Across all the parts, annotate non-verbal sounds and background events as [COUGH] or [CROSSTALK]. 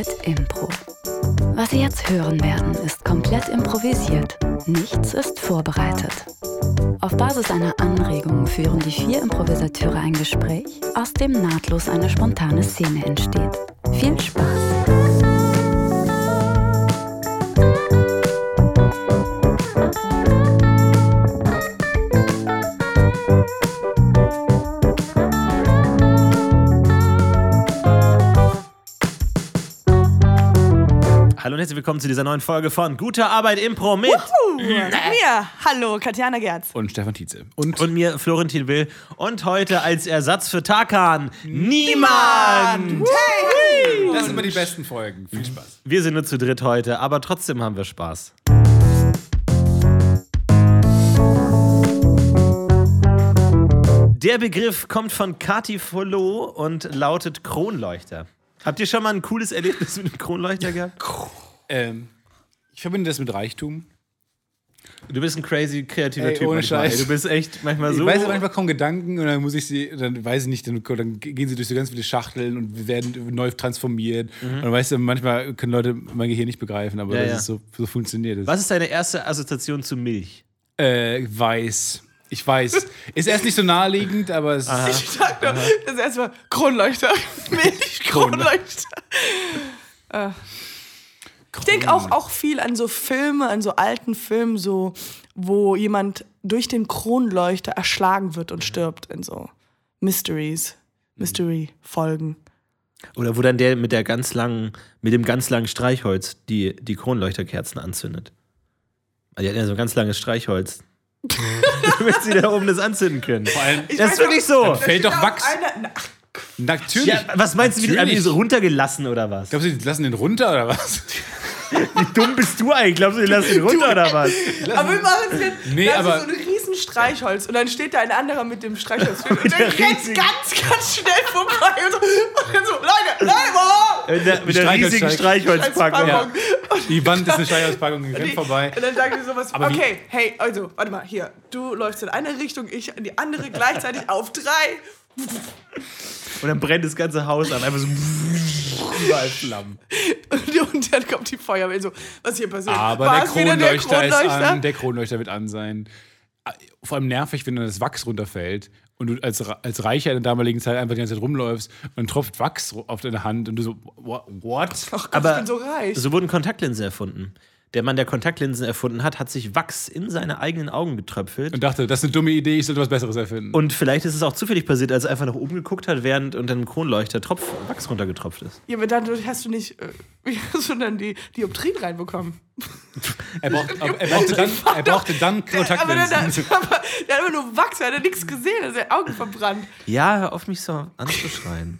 Arbeit Impro. Was Sie jetzt hören werden, ist komplett improvisiert. Nichts ist vorbereitet. Auf Basis einer Anregung führen die vier Improvisateure ein Gespräch, aus dem nahtlos eine spontane Szene entsteht. Viel Spaß! Herzlich willkommen zu dieser neuen Folge von Gute Arbeit Impro mit Uh, mit mir. Hallo, Katjana Gerz. Und Stefan Tietze. Und und mir Florentin Will und heute als Ersatz für Tarkan niemand. das sind immer die besten Folgen. Viel Spaß. Wir sind nur zu dritt heute, aber trotzdem haben wir Spaß. Der Begriff kommt von Kati Follow und lautet Kronleuchter. Habt ihr schon mal ein cooles Erlebnis mit einem Kronleuchter gehabt? [LAUGHS] Ähm, ich verbinde das mit Reichtum. Du bist ein crazy kreativer Ey, Typ. ohne manchmal, Scheiß. ey. Du bist echt manchmal so. Ich weiß manchmal kommen Gedanken und dann muss ich sie, dann weiß ich nicht, dann, dann gehen sie durch so ganz viele Schachteln und werden neu transformiert. Und dann weißt du, manchmal können Leute mein Gehirn nicht begreifen, aber Ja, das ja. ist so, so funktioniert es. Was ist deine erste Assoziation zu Milch? Äh, weiß. Ich weiß. [LAUGHS] Ist erst nicht so naheliegend, aber es Ich sag nur, das erste Mal Kronleuchter. [LAUGHS] Milch, Kronleuchter. Äh. [LAUGHS] Ich denke auch, auch viel an so Filme, an so alten Filmen, so, wo jemand durch den Kronleuchter erschlagen wird und stirbt in so Mysteries, Mystery-Folgen. Oder wo dann der mit der ganz langen, mit dem ganz langen Streichholz die, die Kronleuchterkerzen anzündet. Also die hatten ja so ein ganz langes Streichholz. [LAUGHS] damit sie da oben das anzünden können. vor allem das ist wirklich so. fällt doch Wachs. Natürlich. Ja, was meinst du, wie die, haben die Natürlich. so runtergelassen oder was? Glaubst du, die lassen den runter oder was? [LAUGHS] Wie dumm bist du eigentlich? Glaubst du, die lassen ihn runter oder was? aber wir machen es jetzt. Nee, das aber- ist so ein riesen Streichholz und dann steht da ein anderer mit dem Streichholz [LAUGHS] und der der rennt ganz, ganz schnell vorbei und so, und dann so Leute, Leute, oh! Mit der, mit der Streichholz- riesigen Streichholzpackung. Ja. Die Wand ist eine Scheißpackung, die- rennt vorbei. Und dann sagen die sowas, Aber wie- okay, hey, also, warte mal, hier, du läufst in eine Richtung, ich in die andere, gleichzeitig auf drei. Und dann brennt das ganze Haus an. Einfach so. Überall Flammen. Und, und dann kommt die Feuerwehr so, was hier passiert. Aber War der es wieder Kronleuchter, ist an, der Kronleuchter wird an sein. Vor allem nervig, wenn dann das Wachs runterfällt und du als, als Reicher in der damaligen Zeit einfach die ganze Zeit rumläufst und dann tropft Wachs auf deine Hand und du so, what? what? Ach Gott, Aber ich bin so reich. So wurden Kontaktlinsen erfunden. Der Mann, der Kontaktlinsen erfunden hat, hat sich Wachs in seine eigenen Augen getröpfelt. Und dachte, das ist eine dumme Idee, ich sollte was Besseres erfinden. Und vielleicht ist es auch zufällig passiert, als er einfach nach oben geguckt hat, während unter einem Kronleuchter Tropf Wachs runtergetropft ist. Ja, aber dann hast du nicht, äh, [LAUGHS] hast du dann die Dioptrien reinbekommen? er, braucht, [LAUGHS] er, brauchte dann, er brauchte dann Aber der, Kontaktlinsen. [LAUGHS] aber, der hat immer nur Wachs, er hat nichts gesehen, er hat seine Augen verbrannt. Ja, hör auf mich so anzuschreien.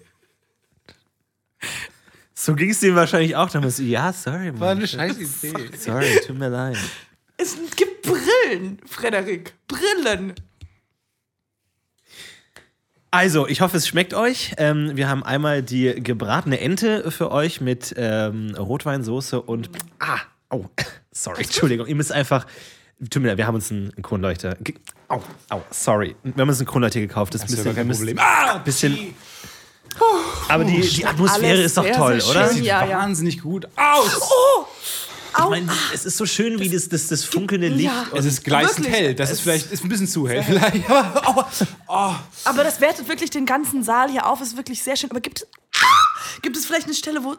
So ging es dem wahrscheinlich auch damals. Ja, sorry, War Mann. eine scheiß Idee. Sorry, tut mir leid. Es gibt Brillen, Frederik. Brillen. Also, ich hoffe, es schmeckt euch. Ähm, wir haben einmal die gebratene Ente für euch mit ähm, Rotweinsoße und. Ah, oh, [LAUGHS] sorry, Entschuldigung. Ihr müsst einfach. Tut mir leid, wir haben uns einen Kronleuchter. Au, au, sorry. Wir haben uns einen Kronleuchter gekauft. Das ist Das ein bisschen. gar kein Problem. Ah, bisschen aber die, die Atmosphäre alles ist doch sehr, toll, sehr oder? schön. Ich Ja, ja. Wahnsinnig gut aus. meine, es ist so schön, wie das, das, das funkelnde Licht. Ja. Es ist gleißend Wirklich, hell. Das ist es- vielleicht ist ein bisschen zu hell. Vielleicht. Aber, oh, Aber das wertet wirklich den ganzen Saal hier auf, ist wirklich sehr schön. Aber gibt es, gibt es vielleicht eine Stelle, wo,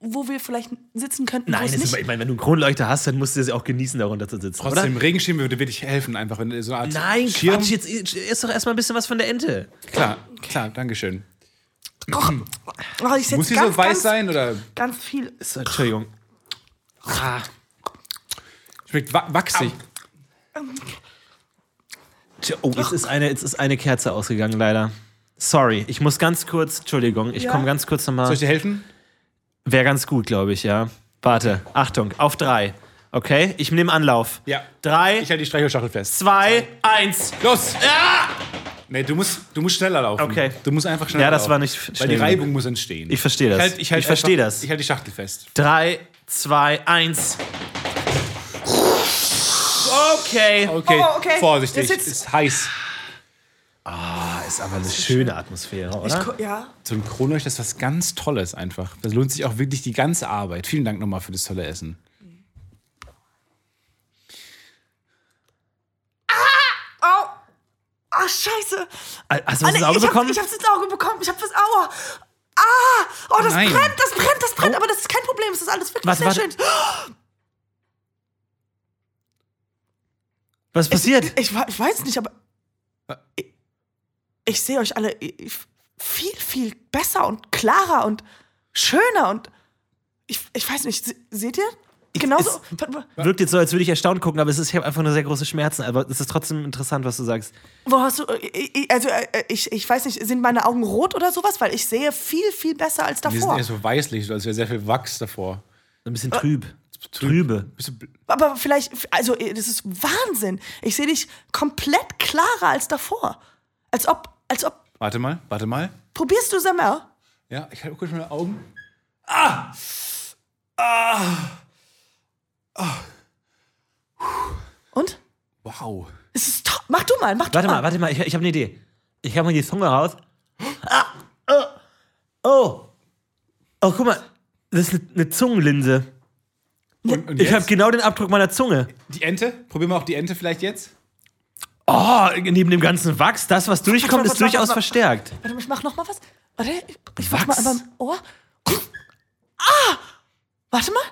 wo wir vielleicht sitzen könnten? Nein, es es ist, nicht ich meine, wenn du einen Kronleuchter hast, dann musst du es auch genießen, darunter zu sitzen, Trotzdem, oder? Regenschirm würde wirklich helfen, einfach wenn so eine Art Nein, Schirm. Quatsch, jetzt ist doch erstmal ein bisschen was von der Ente. Klar, klar, Dankeschön. Oh, ich Muss sie so weiß ganz, sein oder Ganz viel. So, Entschuldigung. Ah, schmeckt wa wachsig? tja, oh, jetzt ist, eine, jetzt ist eine Kerze ausgegangen, leider. Sorry, ich muss ganz kurz, Entschuldigung, ich Ja? komme ganz kurz Soll nochmal. ich dir helfen? Wäre ganz gut, glaube ich, ja. Warte, Achtung, auf drei. Okay, ich nehme Anlauf. Ja. Drei, Ich halte die Streichholzschachtel fest. zwei, eins. Los! Ja! Nee, du musst, du musst schneller laufen. Okay. Du musst einfach schneller Ja, das laufen. war nicht Weil schnell die genug. Reibung muss entstehen. Ich verstehe das. halt- halt ich verstehe das. Ich halte die Schachtel fest. Drei, zwei, eins. Okay. Okay, Oh, okay. vorsichtig. Das ist ist heiß. ist aber eine schöne Atmosphäre, Ich, oder? gu- ja. So ein Kronleuchter ist was ganz Tolles einfach. Das lohnt sich auch wirklich die ganze Arbeit. Vielen Dank nochmal für das tolle Essen. Oh. Ah, scheiße. Hast du Ah, was nee, ins Auge ich hab, bekommen? ich hab's ins Auge bekommen. Ich hab was. Aua. Ah. Oh, das Nein. brennt, das brennt, das brennt. Aber das ist kein Problem. Es ist alles wirklich Warte, sehr warte. schön. Was ist passiert? Ich, ich, ich weiß nicht, aber. Ich, ich sehe euch alle viel, viel besser und klarer und schöner und. Ich, ich weiß nicht, se- seht ihr? Genauso. Wirkt jetzt so, als würde ich erstaunt gucken, aber es ist, ich habe einfach nur sehr große Schmerzen. Aber es ist trotzdem interessant, was du sagst. Wo hast du. ich- ich- Also, äh, ich, ich weiß nicht, sind meine Augen rot oder sowas? Weil ich sehe viel, viel besser als Wir sind davor. eher so weißlich, als wäre sehr viel Wachs davor. Ein bisschen trüb. Trübe. Bl- Aber vielleicht, also, das ist Wahnsinn. Ich sehe dich komplett klarer als davor. Als ob, als ob. Warte mal, warte mal. Probierst du Samel? Ja, ich halte kurz meine Augen. Und? Wow. Es ist top. Mach du mal, mach du Warte mal. mal, warte mal, ich, ich habe eine Idee. Ich habe mal die Zunge raus. Ah, oh, oh. Oh, guck mal, das ist eine, eine Zungenlinse. Und, und Ich habe genau den Abdruck meiner Zunge. die Ente? Probieren wir auch die Ente vielleicht jetzt? Oh, neben dem ganzen Wachs, das, was durchkommt, ist durchaus verstärkt. Warte mal, ich mach noch mal was. Warte, ich, ich mach Wachs. mal beim Ohr. Ah! Warte mal.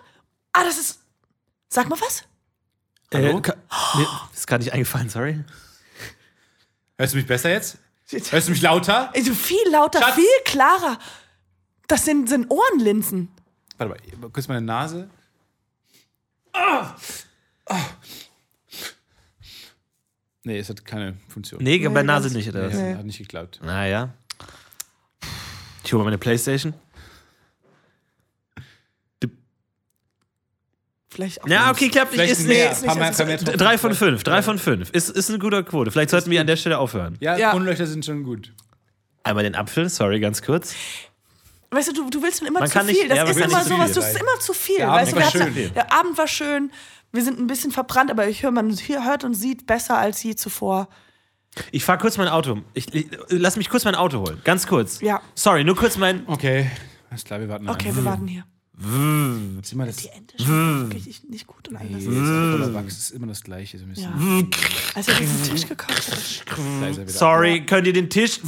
Ah, das ist. Sag mal was. Äh, Hallo? ka- mir ist gerade nicht eingefallen, sorry. Hörst du mich besser jetzt? Hörst du mich lauter? Also viel lauter, Schatz. viel klarer. Das sind, sind Ohrenlinsen. Warte mal, kurz meine Nase. Ah! Nee, es hat keine Funktion. Nee, bei Nase nicht, oder was? Nee, Hat nicht geklappt. Naja. Ich hole mal meine Playstation. Vielleicht auch. Ja, okay, klappt nicht. Ist mehr. nicht. nicht, also-. Drei von fünf, drei von fünf. Ist, ist eine gute Quote. Vielleicht sollten wir an der Stelle aufhören. Ja, Ja. Kronleuchter sind schon gut. Einmal den Apfel, sorry, ganz kurz. Weißt du, du, du willst dann immer Man zu kann nicht- viel. Das ja, man ist kann immer sowas, viel das ist immer zu viel. Der weißt Abend du, war wir hatten- schön. Der Abend war schön. Wir sind ein bisschen verbrannt, aber ich höre, man hier hört und sieht besser als je zuvor. Ich fahr kurz mein Auto. Ich, ich, lass mich kurz mein Auto holen. Ganz kurz. Ja. Sorry, nur kurz mein. Okay. Alles klar, wir warten. Okay, wir warten hier. Sieh mal, das Die Ente schmeckt wirklich nicht gut und anders. Nee, ist ist immer das Gleiche. So ein bisschen. Ja. Als er diesen Tisch gekauft ist wieder. Sorry, könnt ihr den Tisch.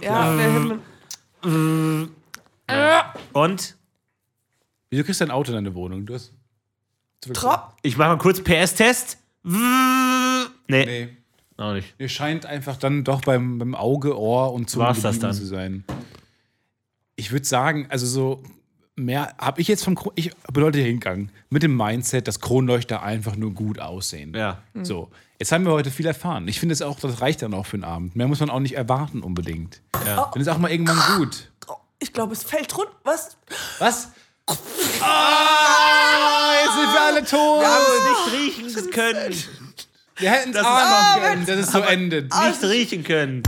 Ja, der Himmel. Und? Wieso kriegst du ein Auto in deine Wohnung? Du hast. Trop. Ich mache mal kurz PS-Test. Nee. Nee. Auch nicht. Ihr scheint einfach dann doch beim, beim Auge, Ohr und Zunge War's das geblieben dann? zu sein. Ich würde sagen, also so mehr habe ich jetzt vom Kron ich bin heute hier hingegangen mit dem Mindset, dass Kronleuchter einfach nur gut aussehen. Ja. So, jetzt haben wir heute viel erfahren. Ich finde es auch, das reicht dann auch für den Abend. Mehr muss man auch nicht erwarten unbedingt. Ja. Dann ist auch mal irgendwann gut. Oh, Ich glaube, es fällt runter. Was? Was? Ah, jetzt sind wir alle tot. nicht riechen können. Wir hätten es Das ist ahnen aber- können, dass es so endet. Nicht riechen können.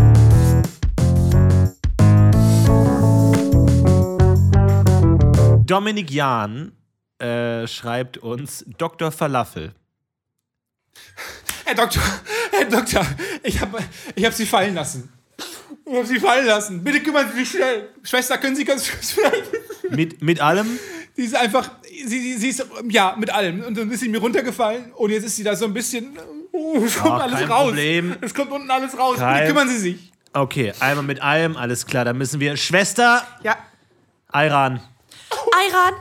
Dominik Jahn äh, schreibt uns Dr. Falafel. Herr Doktor, Herr Doktor, ich habe ich hab Sie fallen lassen. Ich habe Sie fallen lassen. Bitte kümmern Sie sich schnell. Schwester, können Sie ganz [LAUGHS] kurz vielleicht. Mit, mit allem? Sie ist einfach, sie, sie, sie ist, ja, mit allem. Und dann ist sie mir runtergefallen und jetzt ist sie da so ein bisschen, oh, es kommt Ah, alles kein raus. Problem. Es kommt unten alles raus. Kein- Bitte kümmern Sie sich. Okay, einmal mit allem, alles klar. Dann müssen wir. Schwester, Ja. Ayran. Ayran,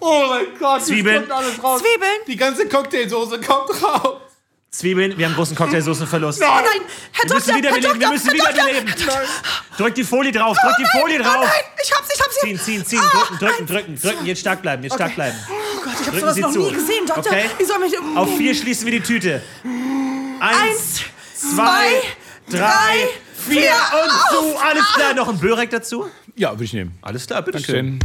Oh mein Gott, Zwiebeln. kommt alles raus. Zwiebeln. Die ganze Cocktailsoße kommt raus. Zwiebeln, wir haben großen Cocktailsoßenverlust. Oh nein, Herr Wir müssen Doktor, wieder Herr beleben, wir müssen Herr wieder Doktor, beleben. Herr Doktor. Drück die Folie drauf, drück die Folie Oh drauf. nein, ich hab's, ich hab's Ziehen, ziehen, ziehen, drücken, drücken, drücken, drücken. Jetzt stark bleiben, jetzt stark bleiben. Oh Gott, ich hab Drücken sowas Sie noch zu. nie gesehen, Doktor. Okay. Ich soll mich... Auf vier schließen wir die Tüte. Eins, Eins, zwei, zwei, drei, vier vier. und zu. Alles klar, noch ein Börek dazu? Ja, würde ich nehmen. Alles klar, bitteschön.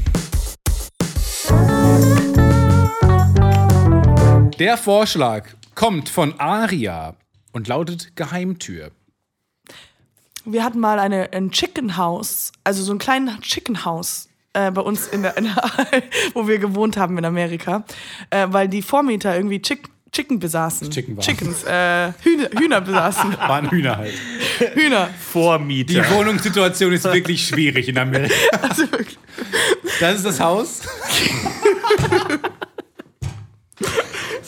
Der Vorschlag kommt von Aria und lautet Geheimtür. Wir hatten mal eine, ein Chicken House, also so ein kleines Chicken House äh, bei uns, in der, in der, [LAUGHS] wo wir gewohnt haben in Amerika, äh, weil die Vormieter irgendwie Chick Chicken besaßen. Chicken waren. Chickens, äh, Hühner, Hühner besaßen. [LAUGHS] Waren Hühner halt. Hühner. Vormieter. Die Wohnungssituation ist wirklich schwierig in Amerika. [LAUGHS] Also wirklich. Das ist das Haus.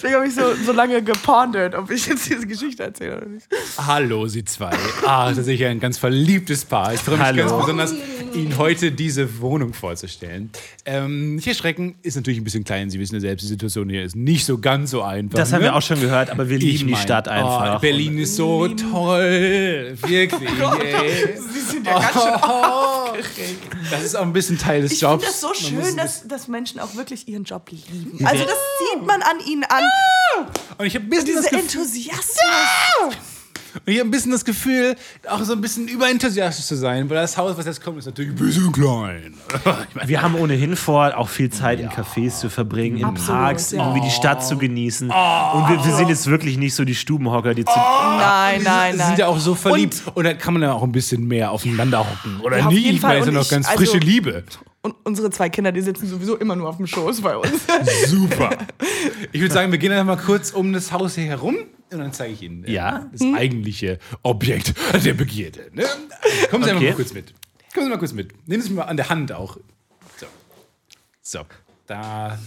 Deswegen habe ich so, so lange gepondert, ob ich jetzt diese Geschichte erzähle oder nicht. Hallo, Sie zwei. Ah, tatsächlich ein ganz verliebtes Paar. Ich freue mich Hallo. ganz besonders, Ihnen heute diese Wohnung vorzustellen. Ähm, nicht erschrecken, ist natürlich ein bisschen klein. Sie wissen ja selbst, die Situation hier ist nicht so ganz so einfach. Das haben ne? wir auch schon gehört, aber wir lieben die mein, Stadt einfach. Oh, Berlin ist so toll. Wirklich. ey. Sie sind ja ganz schön [LAUGHS] aufgeregt. Das ist auch ein bisschen Teil des Ich finde Jobs. das so Man muss schön, dass, dass Menschen auch wirklich ihren Job lieben. Also das sieht man an ihnen an. Und ich habe ein bisschen Dieser das Enthusiasmus. Und ich habe ein bisschen das Gefühl, auch so ein bisschen überenthusiastisch zu sein, weil das Haus, was jetzt kommt, ist natürlich ein bisschen klein. [LAUGHS] Wir haben ohnein vor, auch viel Zeit in Cafés zu verbringen, in Absolut, Parks, ja. irgendwie die Stadt zu genießen. Und wir, wir sind jetzt wirklich nicht so die Stubenhocker, die zu. Nein, nein, Sie nein. sind ja auch so verliebt. Und, da kann man ja auch ein bisschen mehr aufeinander hocken. Oder Ja, jeden Ich meine, Fall. ist ja Und noch ganz also- frische Liebe. Und unsere zwei Kinder, die sitzen sowieso immer nur auf dem Schoß bei uns. Super. [LAUGHS] Ich würde sagen, wir gehen einfach mal kurz um das Haus hier herum und dann zeige ich Ihnen äh, Ja? das eigentliche Objekt der Begierde. Ne? Also, kommen Sie einfach Okay. mal kurz mit. Kommen Sie mal kurz mit. Nehmen Sie mich mal an der Hand auch. So. So. Da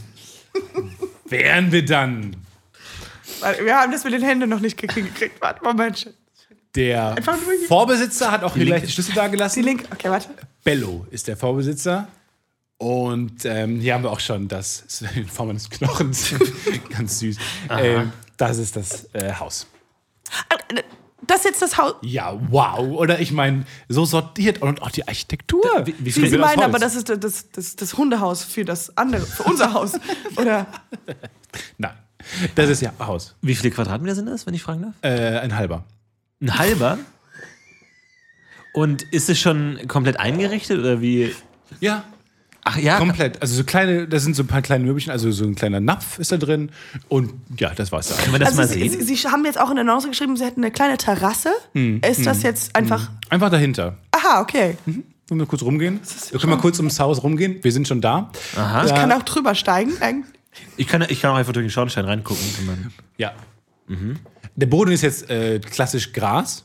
[LAUGHS] wären wir dann. Wir haben das mit den Händen noch nicht gekriegt. Warte, Moment. Der hier. Vorbesitzer hat auch hier linke- gleich die Schlüssel da Die gelassen. Link. Okay, warte. Bello ist der Vorbesitzer. Und ähm, hier haben wir auch schon das, in Form eines Knochens, [LAUGHS] ganz süß. Ähm, das ist das äh, Haus. Das ist jetzt das Haus. Ja, wow. Oder ich meine, so sortiert und auch die Architektur. Wie- wie Wie Sie wird meinen, Holz? aber das ist das, das, das Hundehaus für das andere, für unser Haus. [LAUGHS] Oder Nein, das ist ja Haus. Wie viele Quadratmeter sind das, wenn ich fragen darf? Äh, ein halber. Ein halber? Und ist es schon komplett eingerichtet oder wie? Ja, Ach ja, komplett. Also so kleine, da sind so ein paar kleine Möbelchen, also so ein kleiner Napf ist da drin. Und ja, das war's da. Können wir das also mal Sie, sehen? Sie, Sie haben jetzt auch in der Annonce geschrieben, Sie hätten eine kleine Terrasse. Hm, Ist das jetzt einfach. Einfach dahinter. Aha, okay. Wollen wir kurz rumgehen? Wir können mal kurz ums Haus rumgehen. Wir sind schon da. Aha. Ich kann auch drüber steigen. eigentlich. Ich kann, ich kann auch einfach durch den Schornstein reingucken. Ja. Der Boden ist jetzt äh, klassisch Gras.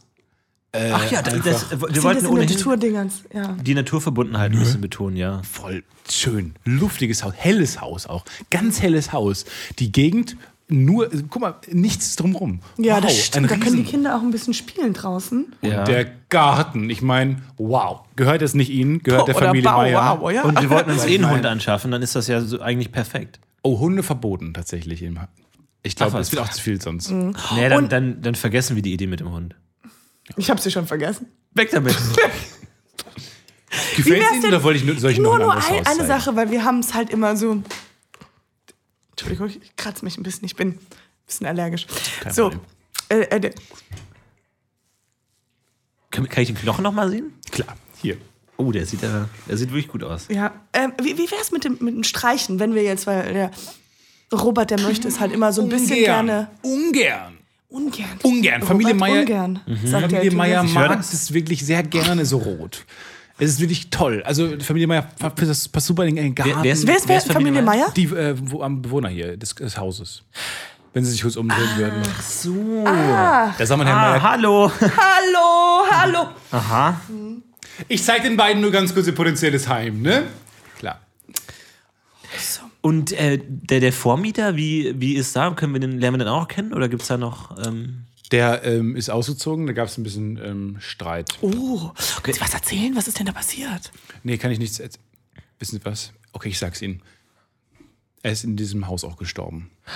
Ach ja, das, das, wir wollten in der ohnehin Naturdingens? Ja. die Naturverbundenheit ein bisschen betonen, ja. Voll schön. Luftiges Haus. Helles Haus auch. Ganz helles Haus. Die Gegend nur, guck mal, nichts drumrum. Ja, wow, das stimmt. Da können die Kinder auch ein bisschen spielen draußen. ja. Der Garten. Ich meine, wow. Gehört es nicht Ihnen? Gehört der Oder Familie Bau, Meier? wow, ja. Und wir wollten uns [LAUGHS] eh einen. Hund anschaffen, dann ist das ja so eigentlich perfekt. Oh, Hunde verboten tatsächlich. Ich glaube, es wird auch zu viel sonst. Mhm. Nee, dann, Und- dann, dann vergessen wir die Idee mit dem Hund. Ich habe sie schon vergessen. Weg damit. [LAUGHS] Gefällt wär's Ihnen denn- oder wollte ich nur, soll ich Nur, noch nur ein eine? Sache, weil wir haben es halt immer so. Entschuldigung, ich kratze mich ein bisschen. Ich bin ein bisschen allergisch. Kein so. Äh, äh, Kann, kann ich den Knochen noch mal sehen? Klar, hier. Oh, der sieht, ja, der sieht wirklich gut aus. ja. Ähm, wie wie wäre es mit dem, mit dem Streichen, wenn wir jetzt, weil der Robert, der möchte es halt immer so ein bisschen Ungern. gerne. Ungern. Ungern. Ungern. Familie Meier- Ungern. Sagt Familie Meier mag das. es wirklich sehr gerne so rot. Es ist wirklich toll. Also Familie Meier das passt super in den Garten. Wer- wer ist- Wer ist, wer ist Familie Meier? die äh, wo, am Bewohner hier des, des Hauses. Wenn sie sich kurz umdrehen würden. So. Ah. Da sah man Herrn Ah, Meier. hallo. Hallo, hallo. Aha. Ich zeige den beiden nur ganz kurz ihr potenzielles Heim, ne? Klar. Und äh, der, der Vormieter, wie, wie ist da? Können wir den, lernen wir den auch kennen? Oder gibt es da noch. Ähm, Der ähm, ist ausgezogen, da gab es ein bisschen ähm, Streit. Oh, können Sie was erzählen? Was ist denn da passiert? Nee, kann ich nichts erzählen. Wissen Sie was? Okay, ich sag's Ihnen. Er ist in diesem Haus auch gestorben. [GASPS]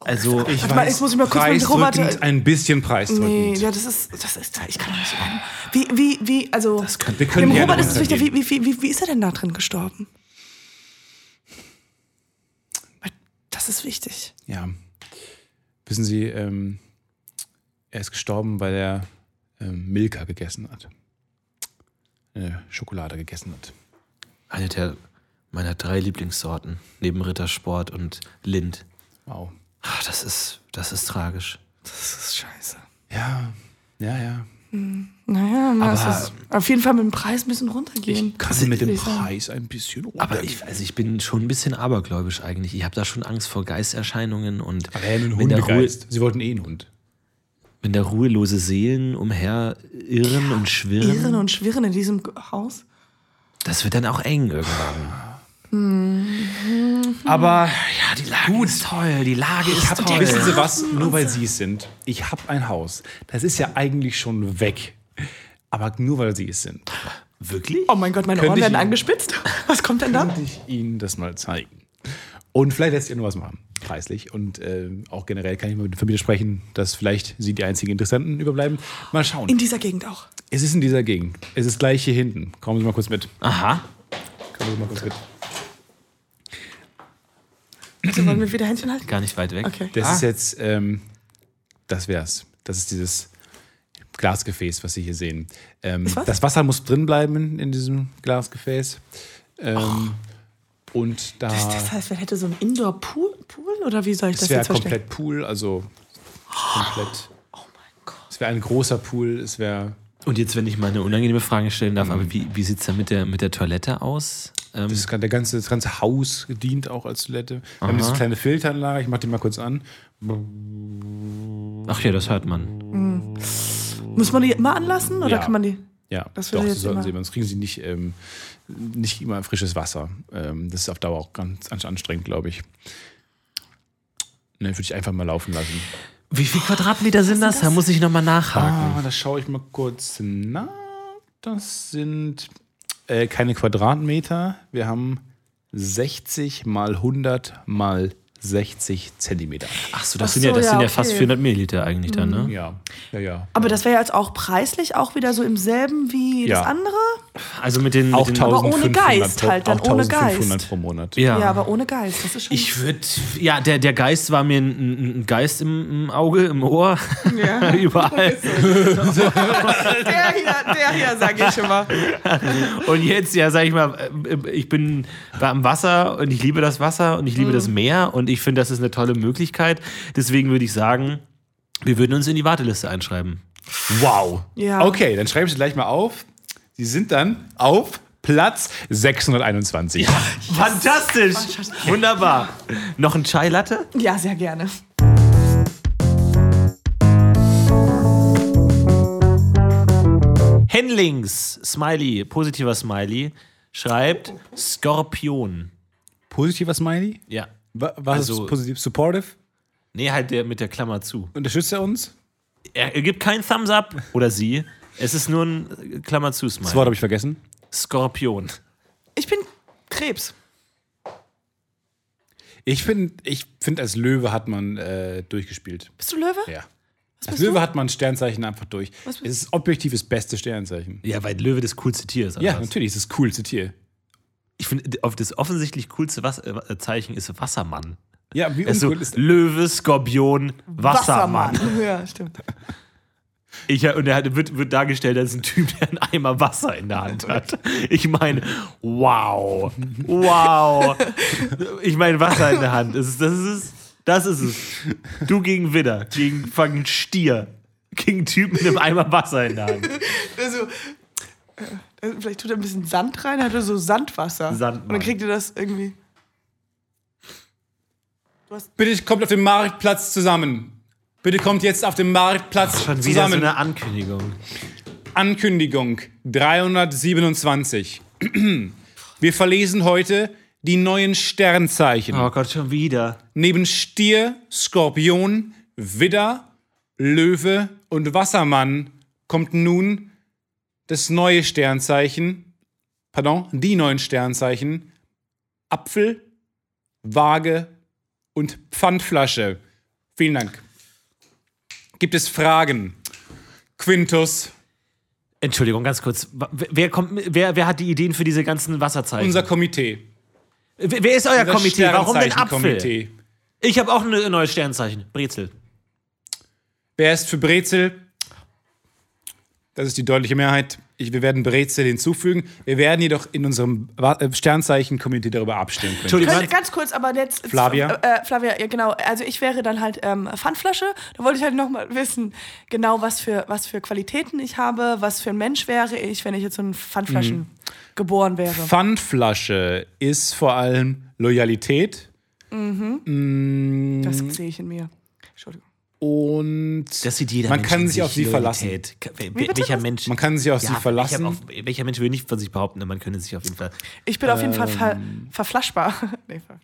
also, Ich Warte mal, jetzt muss ich mal kurz mit Robert- ein bisschen preisdrückend. Nee, ja, das ist, das ist, ich kann doch nicht so rein. Wie, wie, wie, also, können- wir können dem Robert ist es wichtig, wie, wie, wie, wie ist er denn da drin gestorben? Weil Das ist wichtig. Ja. Wissen Sie, ähm, er ist gestorben, weil er ähm, Milka gegessen hat. Äh, Schokolade gegessen hat. eine der meiner drei Lieblingssorten, neben Rittersport und Lind. Wow. Ach, das ist, das ist tragisch. Das ist scheiße. Ja, ja, ja. Naja, na, Aber- es ist auf jeden Fall mit dem Preis ein bisschen runtergehen. Kann mit dem ich. Preis ein bisschen Aber ich, also ich bin schon ein bisschen abergläubisch eigentlich. Ich habe da schon Angst vor Geisterscheinungen und Aber ja, ein wenn, der Ruhe, Hundegeist. Sie wollten eh einen Hund. wenn da ruhelose Seelen umher irren und schwirren, Irren und schwirren in diesem Haus. das wird dann auch eng irgendwann. Aber ja, die Lage ist toll. Die Lage ist toll. Wissen Sie was? Nur weil Sie es sind. Ich habe ein Haus. Das ist ja eigentlich schon weg. Aber nur weil Sie es sind. Wirklich? Oh mein Gott, meine Könnte Ohren ich werden Ihnen- angespitzt. [LAUGHS] Was kommt denn da? Könnte ich Ihnen das mal zeigen. Und vielleicht lässt ihr nur was machen, preislich. Und äh, auch generell kann ich mal mit der Familie sprechen, dass vielleicht Sie die einzigen Interessenten überbleiben. Mal schauen. In dieser Gegend auch. es ist in dieser Gegend. Es ist gleich hier hinten. Kommen Sie mal kurz mit. Aha. Kommen Sie mal kurz mit. Bitte wollen wir wieder Händchen halten? Gar nicht weit weg. Okay. Das Ah. ist jetzt, ähm, das wär's. Das ist dieses Glasgefäß, was Sie hier sehen. Ähm, das Wasser muss drin bleiben in diesem Glasgefäß. Ähm, Und da. Das, das heißt, man hätte so einen Indoor-Pool Pool, oder wie soll ich das, wäre jetzt verstehen? komplett Pool, also komplett. Oh mein Gott. Es wäre ein großer Pool, es wäre. Und jetzt, wenn ich mal eine unangenehme Frage stellen darf, aber wie, wie sieht es da mit der, mit der Toilette aus? Ähm, Das, kann- der ganze, das ganze Haus dient auch als Toilette. Wir haben diese kleine Filteranlage, ich mach die mal kurz an. ach ja, das hört man. Muss man die immer anlassen oder Ja. kann man die. Ja, Das doch, würde das jetzt sollten immer- sie, sonst kriegen sie nicht, ähm, nicht immer frisches Wasser. Ähm, das ist auf Dauer auch ganz, anstrengend, glaube ich. Ne, würde ich einfach mal laufen lassen. Wie viel Quadratmeter sind das? Da muss ich nochmal nachhaken. Ah, da schaue ich mal kurz nach. Das sind äh, keine Quadratmeter. Wir haben 60 mal 100 mal 60 Zentimeter. Ach so, das Ach sind ja, so, das ja, sind ja okay. fast 400 Milliliter eigentlich dann, ne? Ja, ja, ja. Aber das wäre jetzt auch preislich auch wieder so im selben wie Ja. das andere? Also mit den, Auch mit den Aber ohne 1500 Geist halt, dann auch ohne 1500 Geist. pro Monat. Ja. Ja, aber ohne Geist. Das ist schon. Ich würde, ja, der, der Geist war mir ein, ein Geist im, im Auge, im Ohr, Ja. [LAUGHS] überall. [LAUGHS] der hier, der hier, sag ich schon mal. Und jetzt, ja, sag ich mal, äh, ich bin war am Wasser und ich liebe das Wasser und ich liebe das Meer und ich finde, das ist eine tolle Möglichkeit. Deswegen würde ich sagen, wir würden uns in die Warteliste einschreiben. Wow. Ja. Okay, dann schreiben Sie gleich mal auf. Sie sind dann auf Platz 621. Fantastisch! Wunderbar. Noch ein Chai Latte? Ja, sehr gerne. Henlings, Smiley, positiver Smiley, schreibt Skorpion. Positiver Smiley? Ja. Wa- Was Also- ist positiv? Supportive? Nee, halt der mit der Klammer zu. Unterstützt er uns? Er, er gibt keinen Thumbs up oder sie. Es ist nur ein äh, Klammer zu Smiley. Das Wort habe ich vergessen. Skorpion. Ich bin Krebs. Ich finde, ich find, als Löwe hat man äh, durchgespielt. Bist du Löwe? Ja. Was Als Löwe du? hat man Sternzeichen einfach durch. Was Es ist objektiv das beste Sternzeichen. Ja, weil Löwe das coolste Tier ist. Ja, was? natürlich, es ist das coolste Tier. Ich finde, das offensichtlich coolste Was äh, Zeichen ist Wassermann. Ja, wie Es ist uncool ist Löwe, Skorpion, Wassermann. [LAUGHS] Ja, stimmt. Ich, und er hat, wird, wird dargestellt als ein Typ, der einen Eimer Wasser in der Hand hat. Ich meine, wow. Wow. Ich meine, Wasser in der Hand. Das ist, das ist es. Das ist es. Du gegen Widder, gegen fucking Stier. Gegen Typ mit einem Eimer Wasser in der Hand. [LAUGHS] Also, äh, vielleicht tut er ein bisschen Sand rein, hat er so Sandwasser. Sandmann. Und dann kriegt ihr das irgendwie. Bitte kommt auf dem Marktplatz zusammen. Bitte kommt jetzt auf dem Marktplatz Schon wieder so zusammen. eine Ankündigung. Ankündigung 327. [CLEARS THROAT] Wir verlesen heute die neuen Sternzeichen. Oh Gott, schon wieder. Neben Stier, Skorpion, Widder, Löwe und Wassermann kommt nun das neue Sternzeichen, pardon, die neuen Sternzeichen Apfel, Waage und Pfandflasche. Vielen Dank. Gibt es Fragen? Quintus, Entschuldigung, ganz kurz. Wer, kommt, wer, wer hat die Ideen für diese ganzen Wasserzeichen? unser Komitee. wer, wer ist euer Unser Komitee? Warum denn Apfel? Sternzeichenkomitee. Ich habe auch ein neues Sternzeichen. Brezel. Wer ist für Brezel? Das ist die deutliche Mehrheit. Ich, wir werden Brezel hinzufügen. Wir werden jedoch in unserem äh, Sternzeichen-Community darüber abstimmen können. Entschuldigung, Könnt, ganz kurz, aber jetzt. Flavia? Äh, Flavia, ja, genau. Also ich wäre dann halt ähm, Pfandflasche. Da wollte ich halt nochmal [LAUGHS] wissen, genau was für, was für Qualitäten ich habe, was für ein Mensch wäre ich, wenn ich jetzt so ein Pfandflaschen Mhm. geboren wäre. Pfandflasche ist vor allem Loyalität das sehe ich in mir. Entschuldigung. Und Das sieht jeder man Mensch kann sich auf sie verlassen. Welcher Mensch? Man kann sich auf ja, sie verlassen. Welcher, auf, welcher Mensch will nicht von sich behaupten, man könne sich auf jeden Fall. Ich bin auf jeden Fall ver Ähm. verflaschbar. [LAUGHS] nee, ver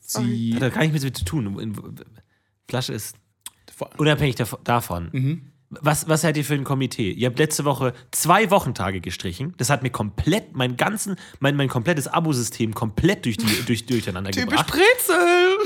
sie Hat da gar nichts mit zu tun. Flasche ist unabhängig dav- davon. Mhm. Was, was seid ihr für ein Komitee? Ihr habt letzte Woche zwei Wochentage gestrichen. Das hat mir komplett, mein ganzen, mein, mein komplettes Abosystem komplett durch die, durch, durcheinander Typisch gebracht. Brezel.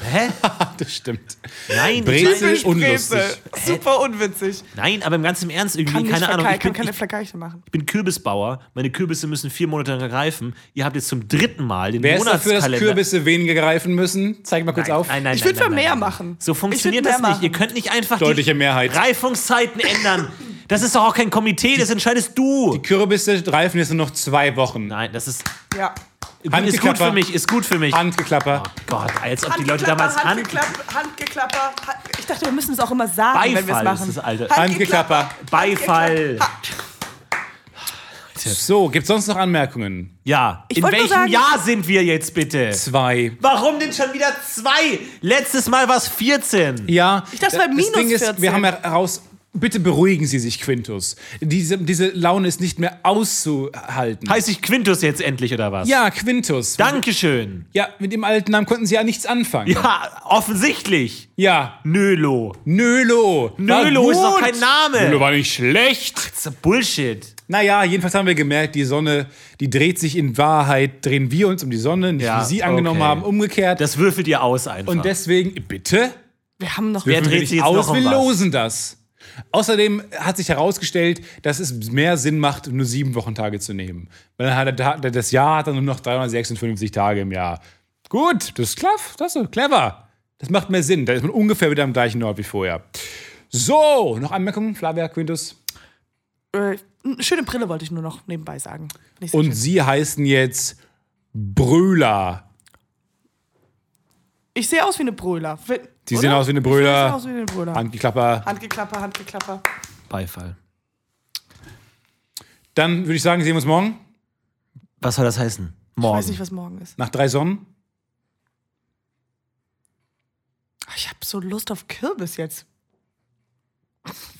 Hä? [LAUGHS] das stimmt. Nein, Brezel weiß- Typisch unlustig. Brezel. Super unwitzig. nein, aber im ganzen Ernst irgendwie, Kann, keine Ahnung. Ich kann bin, keine ich, Vergleiche machen. ich bin Kürbisbauer. Meine Kürbisse müssen vier Monate lang reifen. Ihr habt jetzt zum dritten Mal den Wer ist dafür, dass Monatskalender. Kürbisse weniger greifen müssen? Zeig mal kurz Nein, auf. Nein, nein, Ich nein, würde für nein, mehr nein, machen. So funktioniert das nicht. Ihr machen. könnt nicht einfach Deutliche die Mehrheit. Reifungszeiten ändern. Das ist doch auch kein Komitee, das entscheidest du. Kürbisse reifen jetzt nur noch zwei Wochen. Nein, das ist, Ja. Ist gut Handgeklapper. für mich, ist gut für mich. Handgeklapper. Gott, als ob die Leute damals Hand, Handgeklapper, Handgeklapper. Hand- Ich dachte, wir müssen es auch immer sagen, wenn wir es Beifall machen. ist das alte. Handgeklapper. Beifall. So, gibt es sonst noch Anmerkungen? Ja, in wollte nur welchem sagen- Jahr sind wir jetzt bitte? Zwei. Warum denn schon wieder zwei? Letztes Mal war es 14. Ja. Ich dachte, es war das minus Ding ist, 14. wir haben heraus. Bitte beruhigen Sie sich, Quintus. Diese, diese Laune ist nicht mehr auszuhalten. Heißt ich Quintus jetzt endlich oder was? ja, Quintus. Dankeschön. Ja, mit dem alten Namen konnten Sie ja nichts anfangen. Ja, offensichtlich. Ja. Nölo. Nölo. Nölo ist doch kein Name. Nölo war nicht schlecht. Das ist Bullshit. Naja, jedenfalls haben wir gemerkt, die Sonne, die dreht sich in Wahrheit, drehen wir uns um die Sonne, nicht Ja, wie Sie angenommen okay. haben, umgekehrt. Das würfelt ihr aus einfach. Und deswegen, bitte? Wir haben noch. Wer dreht sich jetzt aus, noch um wir was? losen das. Außerdem hat sich herausgestellt, dass es mehr Sinn macht, nur sieben Wochentage zu nehmen. Weil dann hat er, das Jahr hat dann nur noch 356 Tage im Jahr. Gut, das ist klar, das ist clever. Das macht mehr Sinn. Da ist man ungefähr wieder am gleichen Ort wie vorher. So, noch Anmerkungen, Flavia Quintus? Äh, eine schöne Brille wollte ich nur noch nebenbei sagen. So Und schön. sie heißen jetzt Brüller. Ich sehe aus wie eine Brüller. Sie sehen aus wie eine. Ich sehe aus wie eine Brüller. Handgeklapper. Handgeklapper, Handgeklapper. Beifall. Dann würde ich sagen, sehen wir uns morgen. Was soll das heißen? Ich Morgen. weiß nicht, was morgen ist. Nach drei Sonnen. Ich habe so Lust auf Kürbis jetzt.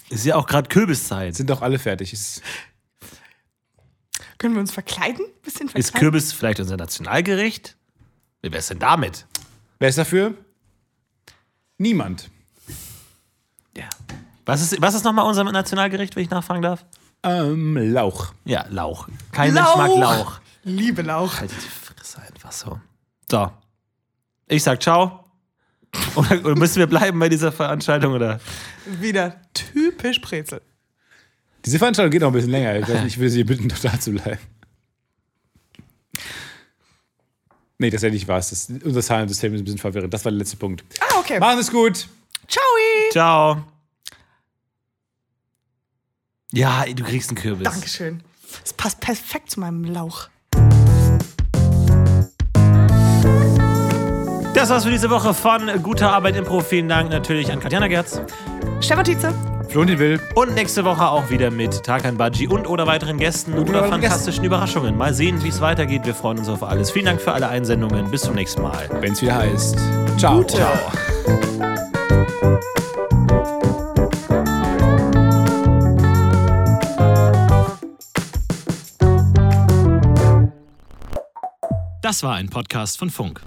Ist ja auch gerade Kürbiszeit. Sind doch alle fertig. Ist Können wir uns verkleiden? Bisschen verkleiden? Ist Kürbis vielleicht unser Nationalgericht? Wie wär's denn damit? Wer ist dafür? Niemand. Ja. Was ist, was ist nochmal unser Nationalgericht, wenn ich nachfragen darf? Ähm, Lauch. Ja, Lauch. Kein Mensch mag Lauch. Liebe Lauch. Haltet die Fresse einfach so. So. Ich sag ciao. [LAUGHS] Oder, oder müssen wir bleiben bei dieser Veranstaltung? Oder? Wieder typisch Brezel. Diese Veranstaltung geht noch ein bisschen länger. Ich, weiß nicht, ich will Sie bitten, doch da zu bleiben. Nee, das ist ja nicht was. Das, unser Zahlensystem ist ein bisschen verwirrend. Das war der letzte Punkt. Ah, okay. Machen es gut. Ciao. Ciao. Ja, du kriegst einen Kürbis. Dankeschön. Es passt perfekt zu meinem Lauch. Das war's für diese Woche von Guter Arbeit Impro. Vielen Dank natürlich an Katjana Gerz. Stefan Tietze. Florentin Will. Und nächste Woche auch wieder mit Tarkan Baji und oder weiteren Gästen oder weiteren fantastischen Überraschungen. Mal sehen, wie es weitergeht. Wir freuen uns auf alles. Vielen Dank für alle Einsendungen. Bis zum nächsten Mal. Wenn es wieder heißt. Ciao. Ciao. Das war ein Podcast von Funk.